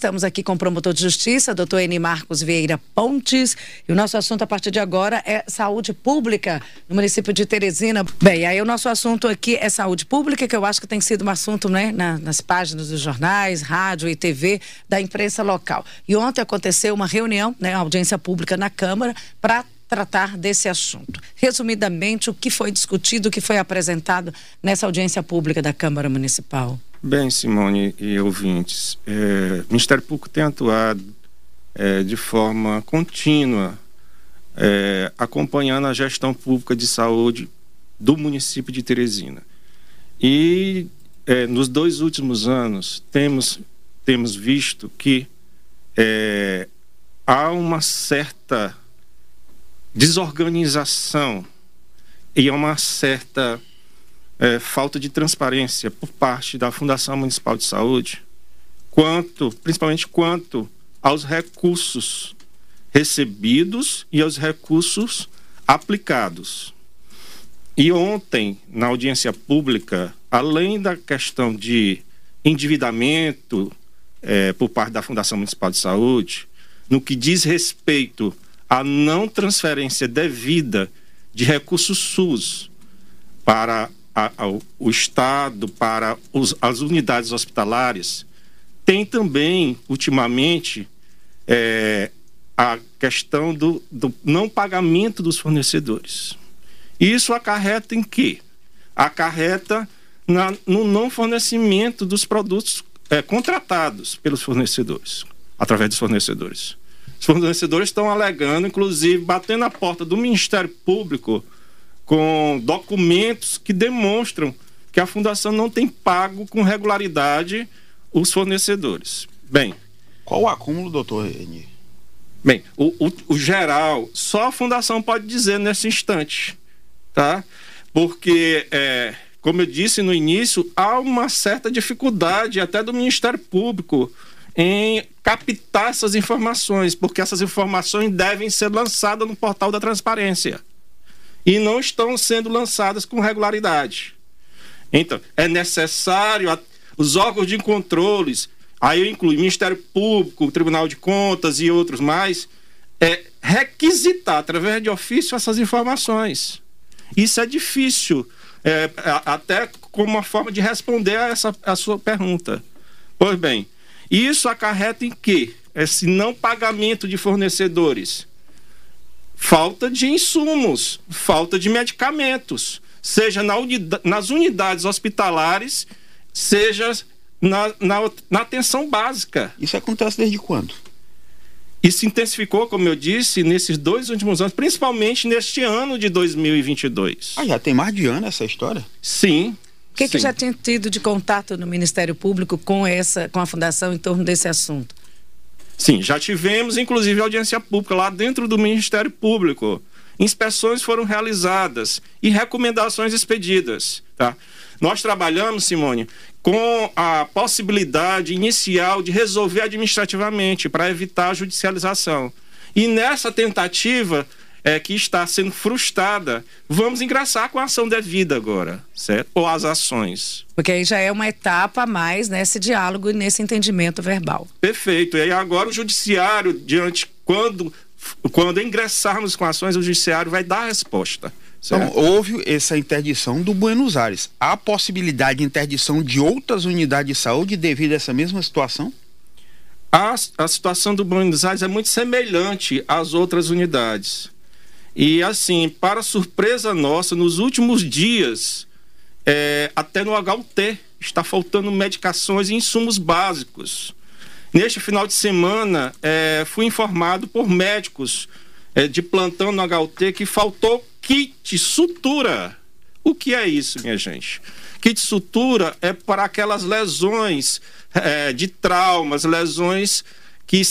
Estamos aqui com o promotor de justiça, doutor Eni Marcos Vieira Pontes. E o nosso assunto a partir de agora é saúde pública no município de Teresina. Bem, aí o nosso assunto aqui é saúde pública, que eu acho que tem sido um assunto né, na, nas páginas dos jornais, rádio e TV da imprensa local. E ontem aconteceu uma reunião, né, audiência pública na Câmara, para tratar desse assunto. Resumidamente, o que foi discutido, o que foi apresentado nessa audiência pública da Câmara Municipal? Bem, Simone e ouvintes, é, o Ministério Público tem atuado é, de forma contínua, é, acompanhando a gestão pública de saúde do município de Teresina. E é, nos dois últimos anos temos, temos visto que é, há uma certa desorganização e uma certa é, falta de transparência por parte da Fundação Municipal de Saúde, quanto, principalmente quanto aos recursos recebidos e aos recursos aplicados. E ontem, na audiência pública, além da questão de endividamento é, por parte da Fundação Municipal de Saúde, no que diz respeito à não transferência devida de recursos SUS para a, ao, o Estado, para os, as unidades hospitalares, tem também, ultimamente, é, a questão do, do não pagamento dos fornecedores. Isso acarreta em quê? Acarreta na, no não fornecimento dos produtos é, contratados pelos fornecedores, através dos fornecedores. Os fornecedores estão alegando, inclusive, batendo na porta do Ministério Público com documentos que demonstram que a fundação não tem pago com regularidade os fornecedores. Bem. Qual o acúmulo, doutor Reni? Bem, o, o, o, geral, só a fundação pode dizer nesse instante, tá? Porque, é, como eu disse no início, há uma certa dificuldade até do Ministério Público em captar essas informações, porque essas informações devem ser lançadas no portal da transparência e não estão sendo lançadas com regularidade. Então, é necessário a, os órgãos de controles, aí eu incluo Ministério Público, Tribunal de Contas e outros mais, é requisitar através de ofício essas informações. Isso é difícil, é, até como uma forma de responder a essa a sua pergunta. Pois bem, isso acarreta em quê? Esse não pagamento de fornecedores falta de insumos, falta de medicamentos, seja na nas unidades hospitalares, seja na, na, na atenção básica. Isso acontece desde quando? Isso intensificou, como eu disse, nesses dois últimos anos, principalmente neste ano de 2022. Ah, já tem mais de ano essa história? Sim. O que, que já tinha tido de contato no Ministério Público com essa, com a fundação em torno desse assunto? Sim, já tivemos inclusive audiência pública lá dentro do Ministério Público. Inspeções foram realizadas e recomendações expedidas. Tá? Nós trabalhamos, Simone, com a possibilidade inicial de resolver administrativamente para evitar a judicialização. E nessa tentativa, é, que está sendo frustrada, vamos ingressar com a ação devida agora, certo? Ou as ações. Porque aí já é uma etapa a mais nesse diálogo e nesse entendimento verbal. Perfeito. E aí agora o judiciário, diante, quando, quando ingressarmos com ações, o judiciário vai dar a resposta. Certo? Então, houve essa interdição do Buenos Aires. Há possibilidade de interdição de outras unidades de saúde devido a essa mesma situação? A, a situação do Buenos Aires é muito semelhante às outras unidades. E assim, para surpresa nossa, nos últimos dias, é, até no HUT está faltando medicações e insumos básicos. Neste final de semana, é, fui informado por médicos é, de plantão no HUT que faltou kit sutura. O que é isso, minha gente? Kit sutura é para aquelas lesões é, de traumas, lesões que,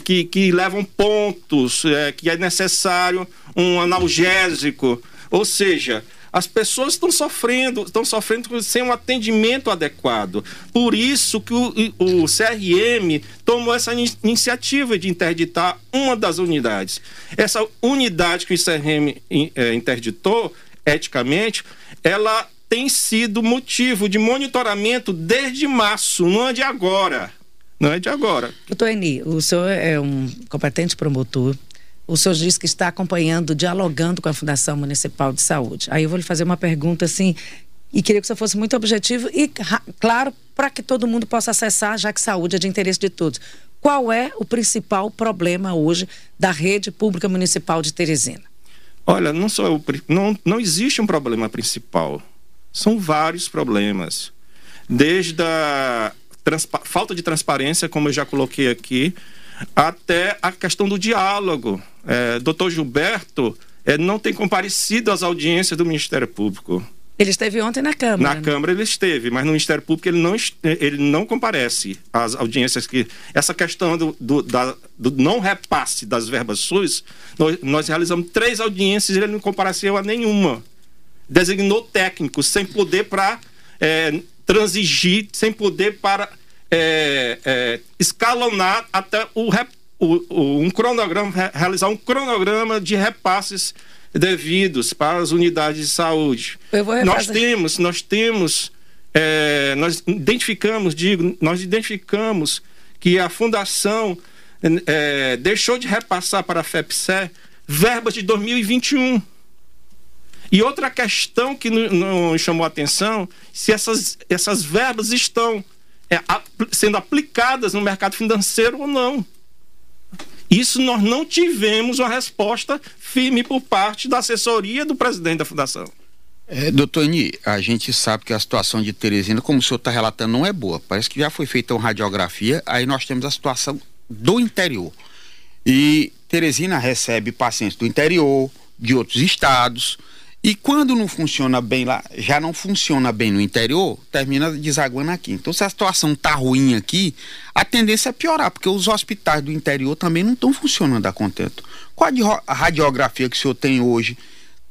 que, que levam pontos, é, que é necessário um analgésico. Ou seja, as pessoas estão sofrendo, estão sofrendo sem um atendimento adequado. Por isso que o, o CRM tomou essa iniciativa de interditar uma das unidades. Essa unidade que o CRM é, interditou, eticamente, ela tem sido motivo de monitoramento desde março, não é de agora não é de agora. Doutor Eni, o senhor é um competente promotor. O senhor disse que está acompanhando, dialogando com a Fundação Municipal de Saúde. Aí eu vou lhe fazer uma pergunta assim, e queria que você fosse muito objetivo e, claro, para que todo mundo possa acessar, já que saúde é de interesse de todos. Qual é o principal problema hoje da rede pública municipal de Teresina? Olha, não, só o, não, não existe um problema principal. São vários problemas. Desde a falta de transparência, como eu já coloquei aqui, até a questão do diálogo. É, doutor Gilberto é, não tem comparecido às audiências do Ministério Público. Ele esteve ontem na Câmara. Na né? Câmara ele esteve, mas no Ministério Público ele não, ele não comparece às audiências que. Essa questão do, do, da, do não repasse das verbas SUS, nós, nós, realizamos três audiências e ele não compareceu a nenhuma. Designou técnicos sem poder para é, transigir, sem poder para é, é, escalonar até o, o, o, um cronograma, realizar um cronograma de repasses devidos para as unidades de saúde. nós temos, nós temos, é, nós identificamos, digo, nós identificamos que a fundação é, deixou de repassar para a FEPSE verbas de 2021. E outra questão que não chamou a atenção, se essas, essas verbas estão é, sendo aplicadas no mercado financeiro ou não. Isso nós não tivemos uma resposta firme por parte da assessoria do presidente da fundação. É, doutor Ni, a gente sabe que a situação de Teresina, como o senhor está relatando, não é boa. Parece que já foi feita uma radiografia, aí nós temos a situação do interior. E Teresina recebe pacientes do interior, de outros estados, e quando não funciona bem lá, já não funciona bem no interior, termina desaguando aqui. Então, se a situação tá ruim aqui, a tendência é piorar, porque os hospitais do interior também não estão funcionando a contento. Qual a radiografia que o senhor tem hoje,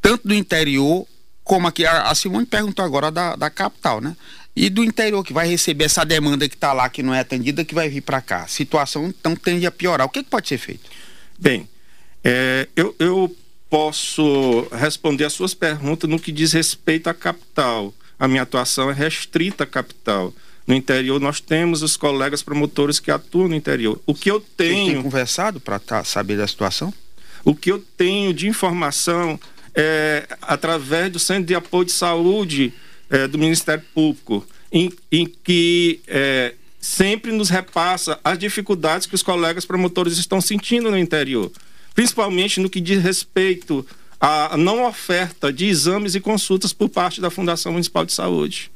tanto do interior, como aqui, a Simone perguntou agora da, da capital, né? E do interior, que vai receber essa demanda que está lá, que não é atendida, que vai vir para cá. A situação, então, tende a piorar. O que, que pode ser feito? Bem, é, eu, eu posso responder as suas perguntas no que diz respeito à capital. A minha atuação é restrita à capital. No interior, nós temos os colegas promotores que atuam no interior. O que eu tenho. Você tem conversado para tá, saber da situação? O que eu tenho de informação é através do Centro de Apoio de Saúde é, do Ministério Público, em, em que é, sempre nos repassa as dificuldades que os colegas promotores estão sentindo no interior principalmente no que diz respeito à não oferta de exames e consultas por parte da Fundação Municipal de Saúde.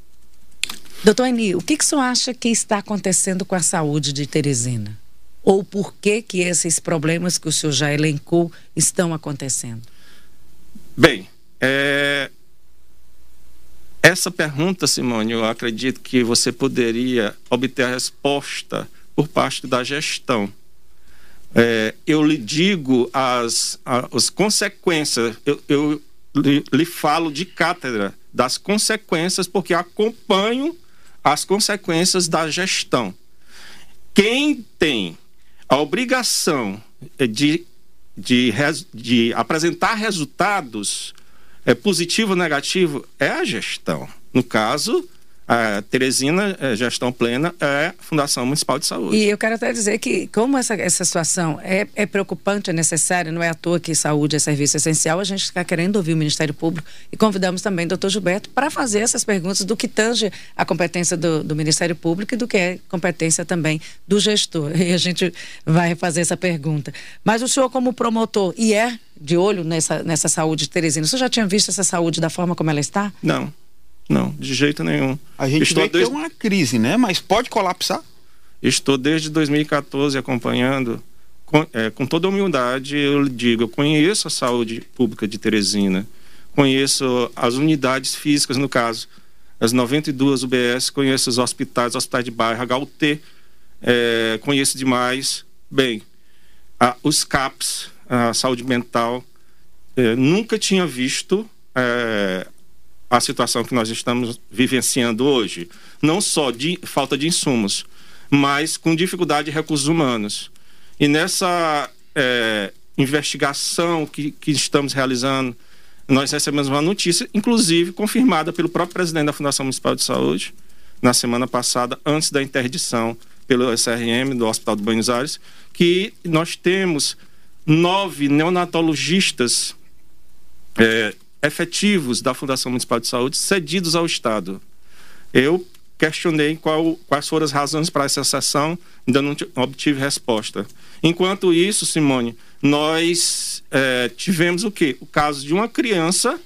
Doutor Eni, o que, que o senhor acha que está acontecendo com a saúde de Teresina? Ou por que que esses problemas que o senhor já elencou estão acontecendo? Bem, é... essa pergunta, Simone, eu acredito que você poderia obter a resposta por parte da gestão é, eu lhe digo as, as consequências, eu, eu lhe, lhe falo de cátedra das consequências, porque acompanho as consequências da gestão. Quem tem a obrigação de, de, de apresentar resultados é, positivo ou negativo é a gestão. No caso, a Teresina é, Gestão Plena é Fundação Municipal de Saúde. E eu quero até dizer que, como essa, essa situação é, é preocupante, é necessária, não é à toa que saúde é serviço essencial, a gente está querendo ouvir o Ministério Público e convidamos também o doutor Gilberto para fazer essas perguntas do que tange a competência do, do Ministério Público e do que é competência também do gestor. E a gente vai fazer essa pergunta. Mas o senhor, como promotor, e é de olho nessa, nessa saúde de Teresina, o senhor já tinha visto essa saúde da forma como ela está? Não. Não, de jeito nenhum. A gente Estou vê desde... ter uma crise, né? Mas pode colapsar? Estou desde 2014 acompanhando. Com, é, com toda humildade, eu digo, eu conheço a saúde pública de Teresina, conheço as unidades físicas, no caso, as 92 UBS, conheço os hospitais, hospitais de bairro, HUT, é, conheço demais. Bem, a, os CAPs, a saúde mental, é, nunca tinha visto é, a situação que nós estamos vivenciando hoje, não só de falta de insumos, mas com dificuldade de recursos humanos. E nessa é, investigação que, que estamos realizando, nós recebemos uma notícia, inclusive confirmada pelo próprio presidente da Fundação Municipal de Saúde, na semana passada, antes da interdição pelo SRM do Hospital de Buenos Aires, que nós temos nove neonatologistas é, efetivos da Fundação Municipal de Saúde cedidos ao Estado. Eu questionei qual, quais foram as razões para essa sessão, ainda não obtive resposta. Enquanto isso, Simone, nós é, tivemos o quê? O caso de uma criança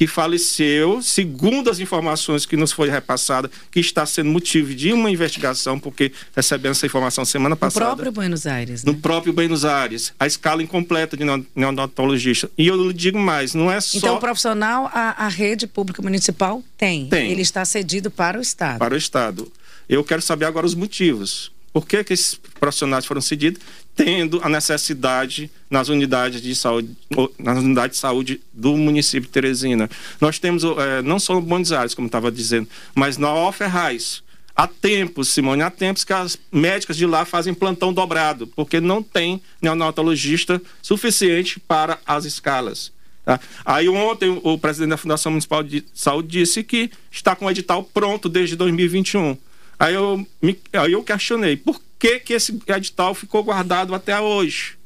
que faleceu, segundo as informações que nos foi repassada, que está sendo motivo de uma investigação, porque recebemos essa informação semana passada. No próprio Buenos Aires. Né? No próprio Buenos Aires. A escala incompleta de neonatologista. E eu lhe digo mais, não é só... Então, o profissional, a, a rede pública municipal tem. Tem. Ele está cedido para o Estado. Para o Estado. Eu quero saber agora os motivos. Por que, que esses profissionais foram cedidos? Tendo a necessidade nas unidades de saúde, nas unidades de saúde do município de Teresina. Nós temos é, não só no Buenos Aires, como estava dizendo, mas na Alferraz. Há tempos, Simone, há tempos que as médicas de lá fazem plantão dobrado, porque não tem neonatologista suficiente para as escalas. Tá? Aí ontem o presidente da Fundação Municipal de Saúde disse que está com o edital pronto desde 2021. Aí eu, me, aí eu questionei, por que, que esse edital ficou guardado até hoje?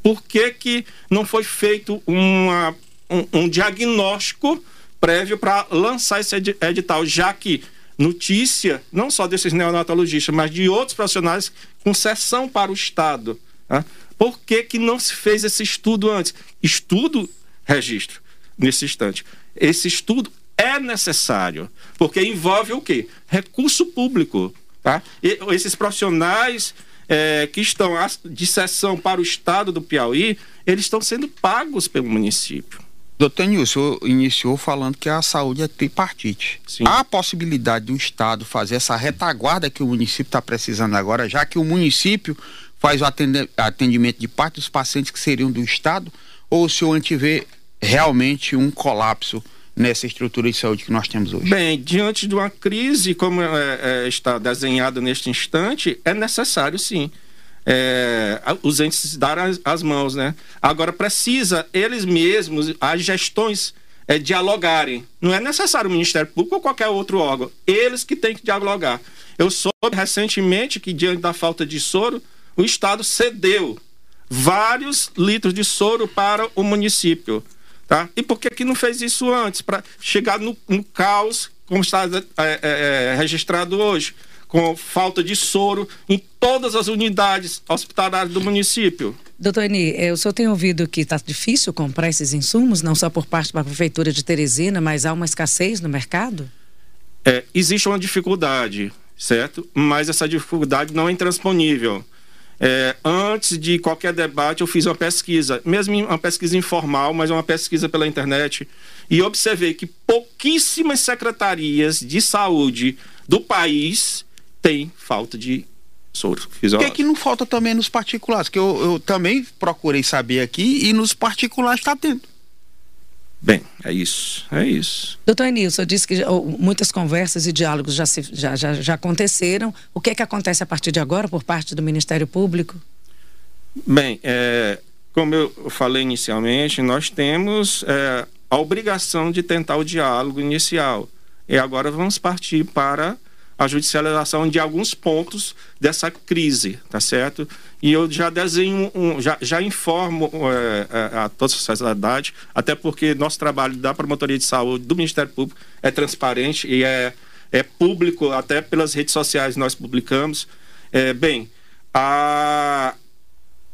Por que, que não foi feito uma, um, um diagnóstico prévio para lançar esse edital, já que notícia, não só desses neonatologistas, mas de outros profissionais com sessão para o Estado. Né? Por que, que não se fez esse estudo antes? Estudo, registro, nesse instante. Esse estudo é necessário, porque envolve o quê? Recurso público. Tá? E esses profissionais é, que estão de sessão para o estado do Piauí, eles estão sendo pagos pelo município. Doutor Nilson, iniciou falando que a saúde é tripartite. Sim. Há a possibilidade do Estado fazer essa retaguarda que o município está precisando agora, já que o município faz o atendimento de parte dos pacientes que seriam do Estado, ou o senhor antevê realmente um colapso nessa estrutura de saúde que nós temos hoje? Bem, diante de uma crise como é, é, está desenhada neste instante, é necessário sim. É, os entes darem as, as, mãos, né? Agora precisa eles mesmos, as gestões é, dialogarem. Não é necessário o Ministério Público ou qualquer outro órgão. Eles que têm que dialogar. Eu soube recentemente que diante da falta de soro, o Estado cedeu vários litros de soro para o município. Tá? E por que, que não fez isso antes? Para chegar no, no, caos, como está é, é, é, registrado hoje, com falta de soro em todas as unidades hospitalares do município. Doutor Eni, é, o senhor tem ouvido que está difícil comprar esses insumos, não só por parte da Prefeitura de Teresina, mas há uma escassez no mercado? É, existe uma dificuldade, certo? Mas essa dificuldade não é intransponível. É, antes de qualquer debate, eu fiz uma pesquisa, mesmo uma pesquisa informal, mas uma pesquisa pela internet, e observei que pouquíssimas secretarias de saúde do país têm falta de soro Por que, que não falta também nos particulares? Que eu, eu também procurei saber aqui e nos particulares está tendo. Bem, é isso, é isso. Doutor Enilson, disse que muitas conversas e diálogos já, se, já, já, já aconteceram. O que é que acontece a partir de agora por parte do Ministério Público? Bem, é, como eu falei inicialmente, nós temos é, a obrigação de tentar o diálogo inicial. E agora vamos partir para a judicialização de alguns pontos dessa crise, tá certo? E eu já desenho, um, já, já informo é, a toda a sociedade, até porque nosso trabalho da Promotoria de Saúde, do Ministério Público, é transparente e é, é público, até pelas redes sociais nós publicamos. É, bem, a,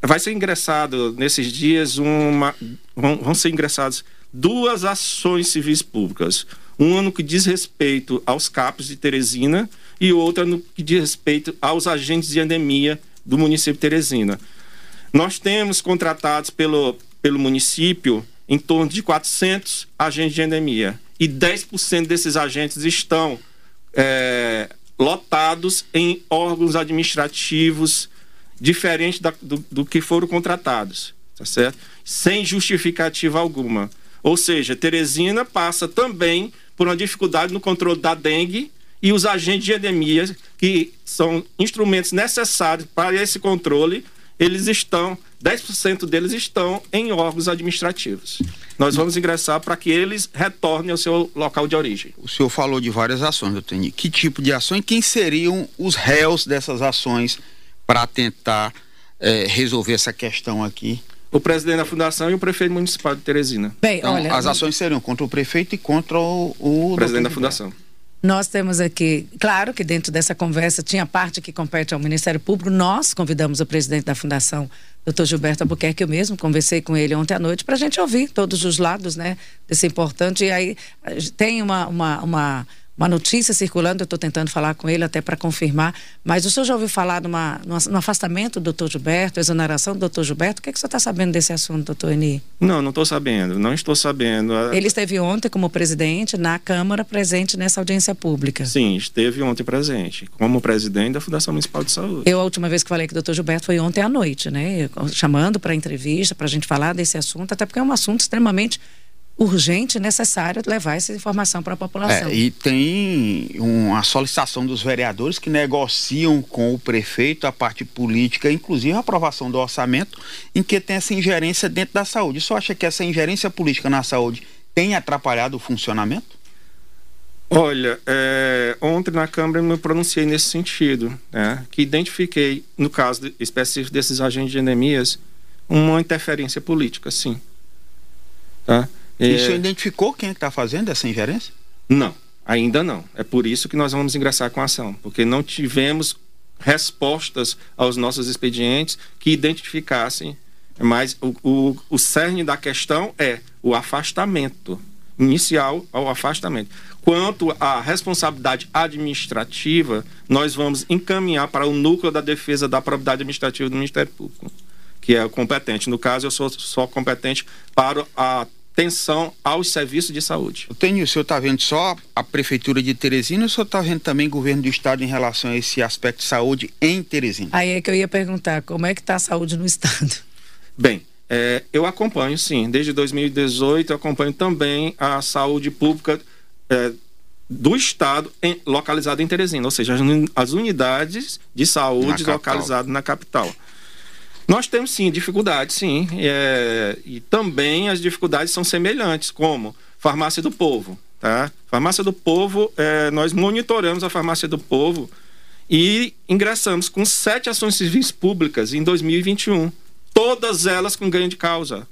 vai ser ingressado nesses dias uma. Vão, vão ser ingressadas duas ações civis públicas um no que diz respeito aos CAPs de Teresina e outra no que diz respeito aos agentes de endemia do município de Teresina. Nós temos contratados pelo, pelo município em torno de 400 agentes de endemia e 10% desses agentes estão é, lotados em órgãos administrativos diferentes do, do que foram contratados, tá certo? Sem justificativa alguma. Ou seja, Teresina passa também por uma dificuldade no controle da dengue e os agentes de endemia, que são instrumentos necessários para esse controle, eles estão, 10% deles estão em órgãos administrativos. Nós vamos ingressar para que eles retornem ao seu local de origem. O senhor falou de várias ações, doutor Eni. Que tipo de ações quem seriam os réus dessas ações para tentar é, resolver essa questão aqui? O presidente da fundação e o prefeito municipal de Teresina. Bem, então, olha, as ações seriam contra o prefeito e contra o, o presidente da fundação. Nós temos aqui, claro que dentro dessa conversa tinha parte que compete ao Ministério Público. Nós convidamos o presidente da Fundação, doutor Gilberto Albuquerque, eu mesmo conversei com ele ontem à noite para a gente ouvir todos os lados, né, desse importante. E aí tem uma, uma, uma uma notícia circulando, eu estou tentando falar com ele até para confirmar, mas o senhor já ouviu falar numa, no afastamento do doutor Gilberto, exoneração do doutor Gilberto? O que, é que o senhor está sabendo desse assunto, doutor Eni? Não, não estou sabendo, não estou sabendo. Ele esteve ontem como presidente na Câmara, presente nessa audiência pública. Sim, esteve ontem presente, como presidente da Fundação Municipal de Saúde. Eu, a última vez que falei com o doutor Gilberto foi ontem à noite, né? Chamando para entrevista, para a gente falar desse assunto, até porque é um assunto extremamente urgente, necessário levar essa informação para a população. É, e tem uma solicitação dos vereadores que negociam com o prefeito a parte política, inclusive a aprovação do orçamento, em que tem essa ingerência dentro da saúde. Você acha que essa ingerência política na saúde tem atrapalhado o funcionamento? Olha, é, ontem na Câmara eu me pronunciei nesse sentido, né, que identifiquei, no caso de, específico desses agentes de endemias, uma interferência política, sim. Tá? E o senhor identificou quem é está fazendo essa ingerência? Não, ainda não. É por isso que nós vamos ingressar com a ação, porque não tivemos respostas aos nossos expedientes que identificassem. Mas o, o, o cerne da questão é o afastamento inicial ao afastamento. Quanto à responsabilidade administrativa, nós vamos encaminhar para o núcleo da defesa da propriedade administrativa do Ministério Público, que é o competente. No caso, eu sou só competente para a atenção aos serviços de saúde. O Tenho, o senhor está vendo só a Prefeitura de Teresina ou o senhor está vendo também o governo do Estado em relação a esse aspecto de saúde em Teresina? Aí é que eu ia perguntar, como é que está a saúde no Estado? Bem, é, eu acompanho sim, desde 2018 eu acompanho também a saúde pública é, do Estado em, localizada em Teresina, ou seja, as, as unidades de saúde localizadas na capital. Nós temos sim dificuldades, sim, é, e também as dificuldades são semelhantes, como farmácia do povo, tá? Farmácia do povo, é, nós monitoramos a farmácia do povo e ingressamos com sete ações civis públicas em 2021, todas elas com ganho de causa,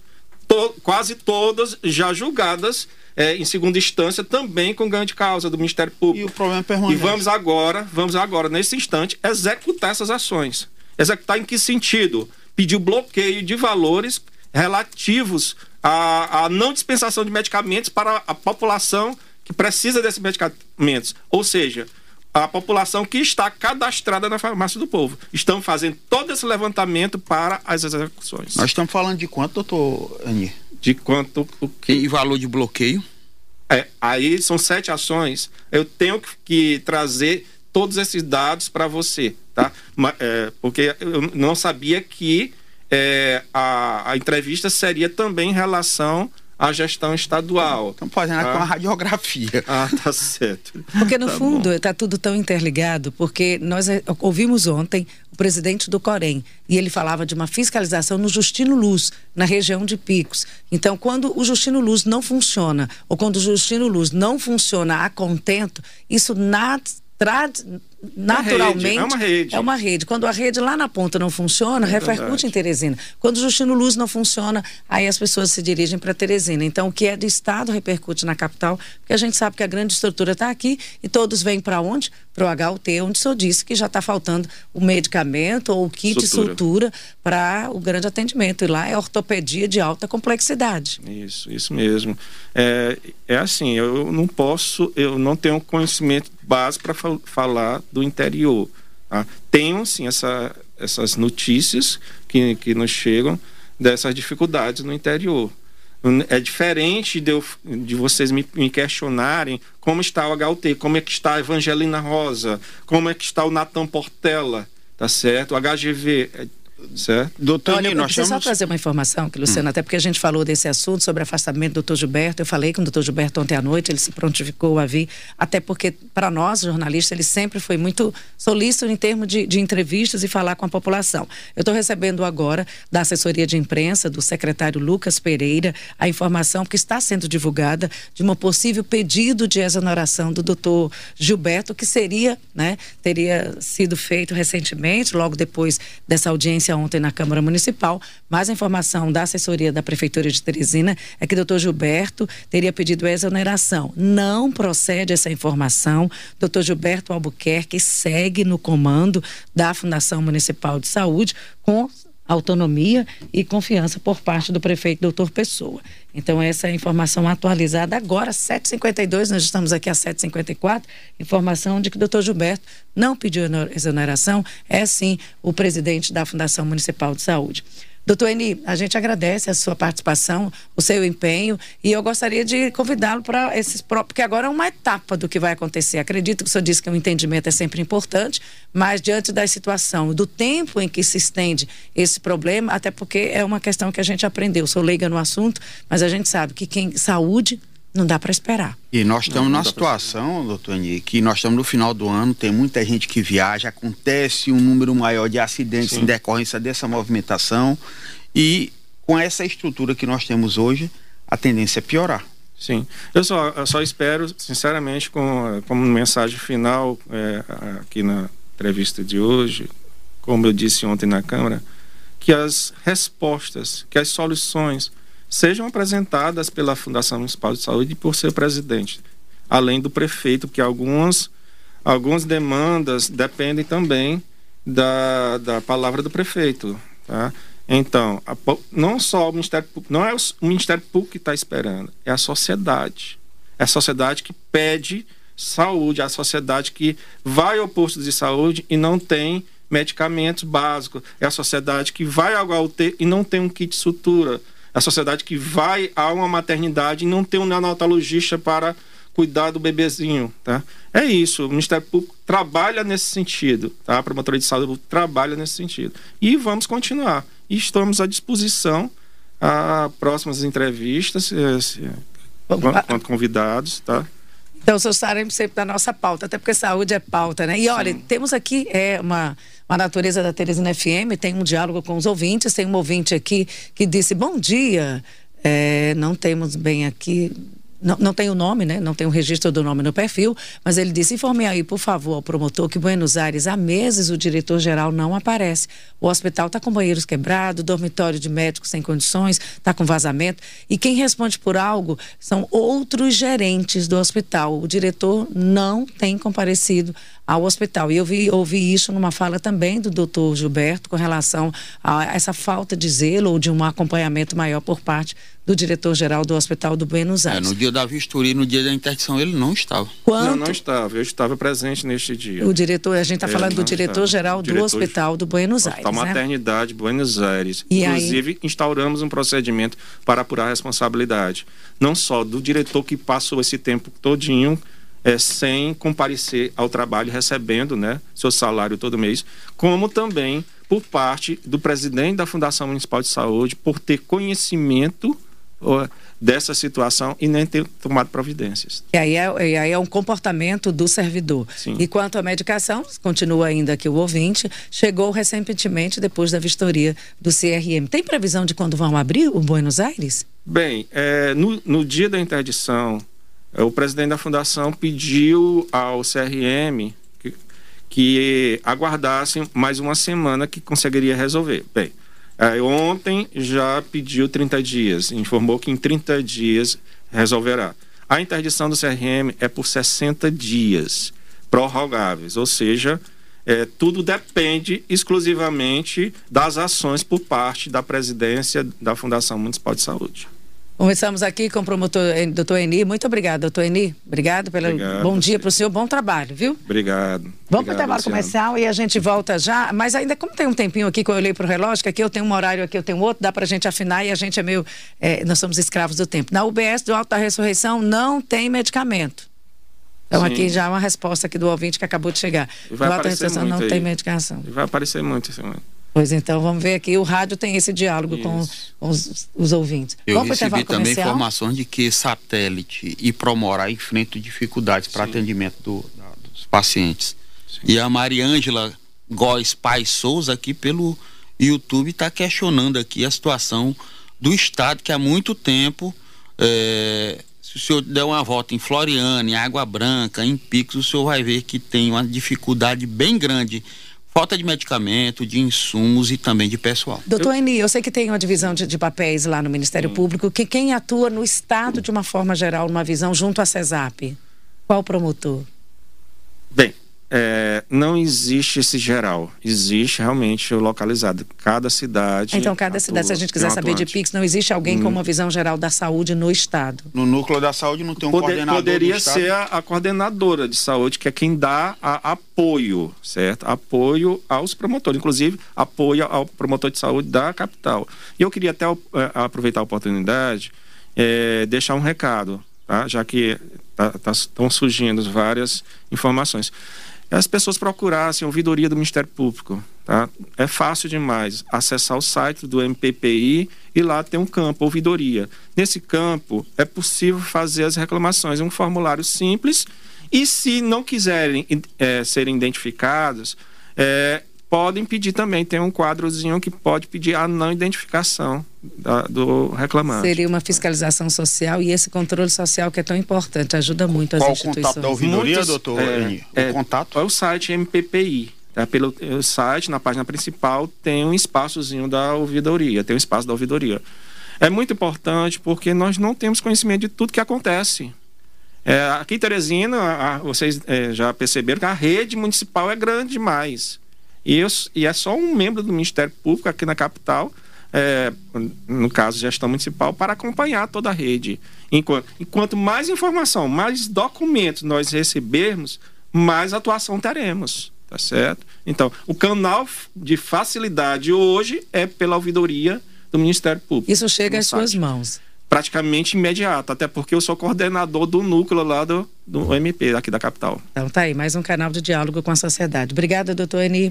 to, quase todas já julgadas é, em segunda instância também com ganho de causa do Ministério Público. E o problema é permanente. E vamos agora, vamos agora nesse instante executar essas ações. Executar em que sentido? Pediu bloqueio de valores relativos à, à não dispensação de medicamentos para a população que precisa desses medicamentos. Ou seja, a população que está cadastrada na farmácia do povo. Estamos fazendo todo esse levantamento para as execuções. Nós estamos falando de quanto, doutor Ani? De quanto o que... E valor de bloqueio? É, aí são sete ações. Eu tenho que trazer todos esses dados para você, tá? É, porque eu não sabia que é, a, a entrevista seria também em relação à gestão estadual. Estamos fazendo ah. com a radiografia. Ah, tá certo. Porque no tá fundo está tudo tão interligado, porque nós é, ouvimos ontem o presidente do Corém e ele falava de uma fiscalização no Justino Luz, na região de Picos. Então, quando o Justino Luz não funciona, ou quando o Justino Luz não funciona a contento, isso nada naturalmente é uma, rede. é uma rede. Quando a rede lá na ponta não funciona, é repercute em Teresina. Quando o Justino Luz não funciona, aí as pessoas se dirigem para Teresina. Então, o que é do Estado repercute na capital, porque a gente sabe que a grande estrutura está aqui e todos vêm para onde? Para o HUT, onde o senhor disse que já está faltando o medicamento ou o kit de sutura para o grande atendimento. E lá é ortopedia de alta complexidade. Isso, isso mesmo. É, é assim, eu não posso, eu não tenho conhecimento base para falar do interior. Tá? Tenho, sim, essa, essas notícias que, que nos chegam dessas dificuldades no interior. É diferente de, eu, de vocês me, me, questionarem como está o HUT, como é que está a Evangelina Rosa, como é que está o Natan Portela, tá certo? O HGV. Certo? Doutor, Olha, eu nós temos... só trazer uma informação, que Luciano, hum. até porque a gente falou desse assunto sobre afastamento do doutor Gilberto. Eu falei com o doutor Gilberto ontem à noite, ele se prontificou a vir, até porque, para nós, jornalistas, ele sempre foi muito solícito em termos de, de entrevistas e falar com a população. Eu estou recebendo agora, da assessoria de imprensa, do secretário Lucas Pereira, a informação que está sendo divulgada de um possível pedido de exoneração do doutor Gilberto, que seria, né, teria sido feito recentemente, logo depois dessa audiência ontem na Câmara Municipal. Mais informação da assessoria da Prefeitura de Teresina é que o doutor Gilberto teria pedido exoneração. Não procede essa informação. Doutor Gilberto Albuquerque segue no comando da Fundação Municipal de Saúde com autonomia e confiança por parte do prefeito doutor Pessoa. Então, essa é a informação atualizada agora, 7h52, nós estamos aqui às 7h54, informação de que o doutor Gilberto não pediu exoneração, é sim o presidente da Fundação Municipal de Saúde. Doutor Eni, a gente agradece a sua participação, o seu empenho e eu gostaria de convidá-lo para esses porque agora é uma etapa do que vai acontecer. Acredito que o senhor disse que o entendimento é sempre importante, mas diante da situação, do tempo em que se estende esse problema, até porque é uma questão que a gente aprendeu. Sou leiga no assunto, mas a gente sabe que quem saúde não dá para esperar. E nós estamos numa situação, doutor Eni, que nós estamos no final do ano, tem muita gente que viaja, acontece um número maior de acidentes Sim. em decorrência dessa movimentação e com essa estrutura que nós temos hoje, a tendência é piorar. Sim, eu só, eu só espero, sinceramente, com, como mensagem final é, aqui na entrevista de hoje, como eu disse ontem na Câmara, que as respostas, que as soluções sejam apresentadas pela Fundação Municipal de Saúde e por seu presidente, além do prefeito, porque algumas, algumas demandas dependem também da, da palavra do prefeito. Tá? Então, a, não só o Ministério Público, não é o, o Ministério Público que está esperando, é a sociedade. É a sociedade que pede saúde, é a sociedade que vai ao posto de saúde e não tem medicamentos básicos, é a sociedade que vai ao UTI e não tem um kit de sutura a sociedade que vai a uma maternidade e não tem um neonatologista para cuidar do bebezinho, tá? É isso, o Ministério Público trabalha nesse sentido, tá? A promotoria de saúde trabalha nesse sentido. E vamos continuar. E estamos à disposição a próximas entrevistas, eh, quanto convidados, tá? Então, vocês estaremos sempre da nossa pauta, até porque saúde é pauta, né? E olha, Sim. temos aqui é, uma, uma natureza da Teresina FM, tem um diálogo com os ouvintes, tem um ouvinte aqui que disse, bom dia, é, não temos bem aqui não, não tem o nome, né? Não tem o registro do nome no perfil, mas ele disse: informe aí, por favor, ao promotor que Buenos Aires, há meses o diretor-geral não aparece. O hospital está com banheiros quebrados, dormitório de médicos sem condições, está com vazamento. E quem responde por algo são outros gerentes do hospital. O diretor não tem comparecido ao hospital. E eu vi, ouvi isso numa fala também do doutor Gilberto com relação a essa falta de zelo ou de um acompanhamento maior por parte do diretor-geral do Hospital do Buenos Aires. É, no dia da vistoria, no dia da interdição, ele não estava. Quanto... Não, não estava. Eu estava presente neste dia. O diretor, a gente está falando do diretor-geral do Hospital do Buenos Aires. Hospital né? Maternidade Buenos Aires. E Inclusive, aí... instauramos um procedimento para apurar a responsabilidade. Não só do diretor que passou esse tempo todinho é, sem comparecer ao trabalho, recebendo né, seu salário todo mês, como também por parte do presidente da Fundação Municipal de Saúde, por ter conhecimento dessa situação e nem ter tomado providências. E aí é, e aí é um comportamento do servidor. Sim. E quanto à medicação, continua ainda aqui o ouvinte, chegou recentemente depois da vistoria do CRM. Tem previsão de quando vão abrir o Buenos Aires? Bem, é, no, no dia da interdição, o presidente da fundação pediu ao CRM que, que aguardassem mais uma semana que conseguiria resolver. Bem, é, ontem já pediu 30 dias, informou que em 30 dias resolverá. A interdição do CRM é por 60 dias prorrogáveis, ou seja, é, tudo depende exclusivamente das ações por parte da presidência da Fundação Municipal de Saúde. Começamos aqui com o promotor doutor Eni. Muito obrigado, doutor Eni. Obrigado pelo obrigado, bom dia para o senhor, bom trabalho, viu? Obrigado. Vamos para o trabalho comercial e a gente volta já. Mas ainda, como tem um tempinho aqui que eu olhei para o relógio, que aqui eu tenho um horário, aqui eu tenho outro, dá para a gente afinar e a gente é meio. É, nós somos escravos do tempo. Na UBS do Alto da Ressurreição não tem medicamento. Então, Sim. aqui já é uma resposta aqui do ouvinte que acabou de chegar. vai do Alto da Ressurreição não aí. tem medicação. vai aparecer muito, senhor. Pois então, vamos ver aqui. O rádio tem esse diálogo com, com os, os, ouvintes. Eu vamos recebi também informações de que satélite e Promora enfrentam dificuldades para atendimento do, da, dos pacientes. Sim. E a Mariângela Góes Pai Souza aqui pelo YouTube está questionando aqui a situação do Estado que há muito tempo é, se o senhor der uma volta em Floriana, em Água Branca, em Picos, o senhor vai ver que tem uma dificuldade bem grande falta de medicamento, de insumos e também de pessoal. Doutor eu... Eni, eu sei que tem uma divisão de, de papéis lá no Ministério hum. Público, que quem atua no Estado de uma forma geral, numa visão junto à CESAP? Qual promotor? Bem, é, não existe esse geral, existe realmente o localizado. Cada cidade. Então, cada atua, cidade, se a gente quiser saber de PIX, não existe alguém hum. com uma visão geral da saúde no Estado. No núcleo da saúde não tem um Poder, coordenador. Poderia ser a, a, coordenadora de saúde, que é quem dá a, apoio, certo? Apoio aos promotores, inclusive apoio ao promotor de saúde da capital. E eu queria até é, aproveitar a oportunidade, é, deixar um recado, tá? já que estão tá, tá, surgindo várias informações as pessoas procurassem a ouvidoria do Ministério Público. Tá? É fácil demais acessar o site do MPPI e lá tem um campo, ouvidoria. Nesse campo é possível fazer as reclamações, é um formulário simples e se não quiserem é, serem identificados, é, podem pedir também, tem um quadrozinho que pode pedir a não identificação da, do reclamante. Seria uma fiscalização social e esse controle social que é tão importante, ajuda muito as Qual instituições. Qual o contato da ouvidoria, Muitos, doutor? É, é, o contato? É o site MPPI. Tá? Pelo o site, na página principal, tem um espaçozinho da ouvidoria, tem um espaço da ouvidoria. É muito importante porque nós não temos conhecimento de tudo que acontece. É, aqui em Teresina, a, vocês é, já perceberam que a rede municipal é grande demais. E, eu, e é só um membro do Ministério Público aqui na capital, é, no caso gestão municipal, para acompanhar toda a rede. Enquanto, enquanto mais informação, mais documentos nós recebermos, mais atuação teremos. Tá certo? Então, o canal de facilidade hoje é pela ouvidoria do Ministério Público. Isso chega às suas mãos praticamente imediato, até porque eu sou coordenador do núcleo lá do, do MP, aqui da capital. Então tá aí, mais um canal de diálogo com a sociedade. Obrigada, doutor Eni.